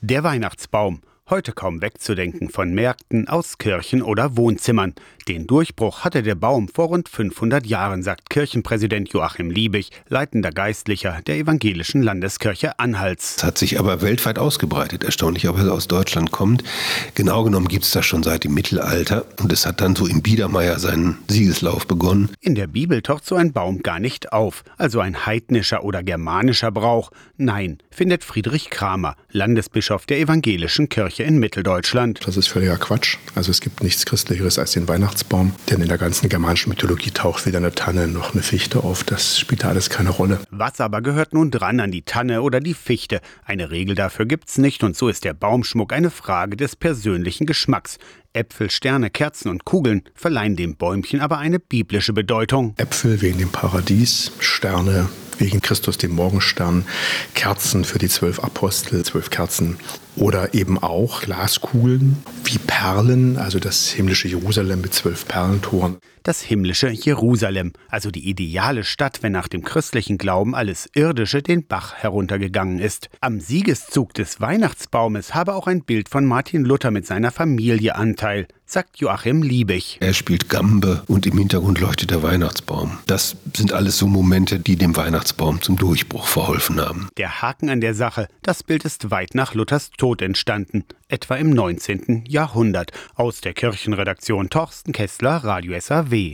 Der Weihnachtsbaum. Heute kaum wegzudenken von Märkten, aus Kirchen oder Wohnzimmern. Den Durchbruch hatte der Baum vor rund 500 Jahren, sagt Kirchenpräsident Joachim Liebig, leitender Geistlicher der evangelischen Landeskirche Anhalts. Es hat sich aber weltweit ausgebreitet, erstaunlicherweise aus Deutschland kommt. Genau genommen gibt es das schon seit dem Mittelalter und es hat dann so im Biedermeier seinen Siegeslauf begonnen. In der Bibel taucht so ein Baum gar nicht auf, also ein heidnischer oder germanischer Brauch. Nein, findet Friedrich Kramer, Landesbischof der evangelischen Kirche in Mitteldeutschland. Das ist völliger Quatsch. Also es gibt nichts Christlicheres als den Weihnachtsbaum, denn in der ganzen germanischen Mythologie taucht weder eine Tanne noch eine Fichte auf. Das spielt da alles keine Rolle. Was aber gehört nun dran an die Tanne oder die Fichte? Eine Regel dafür gibt's nicht und so ist der Baumschmuck eine Frage des persönlichen Geschmacks. Äpfel, Sterne, Kerzen und Kugeln verleihen dem Bäumchen aber eine biblische Bedeutung. Äpfel wegen dem Paradies, Sterne wegen Christus dem Morgenstern, Kerzen für die zwölf Apostel, zwölf Kerzen oder eben auch Glaskugeln wie Perlen, also das himmlische Jerusalem mit zwölf Perlentoren. Das himmlische Jerusalem, also die ideale Stadt, wenn nach dem christlichen Glauben alles Irdische den Bach heruntergegangen ist. Am Siegeszug des Weihnachtsbaumes habe auch ein Bild von Martin Luther mit seiner Familie Anteil sagt Joachim Liebig. Er spielt Gambe und im Hintergrund leuchtet der Weihnachtsbaum. Das sind alles so Momente, die dem Weihnachtsbaum zum Durchbruch verholfen haben. Der Haken an der Sache, das Bild ist weit nach Luthers Tod entstanden, etwa im 19. Jahrhundert. Aus der Kirchenredaktion Torsten Kessler, Radio SAW.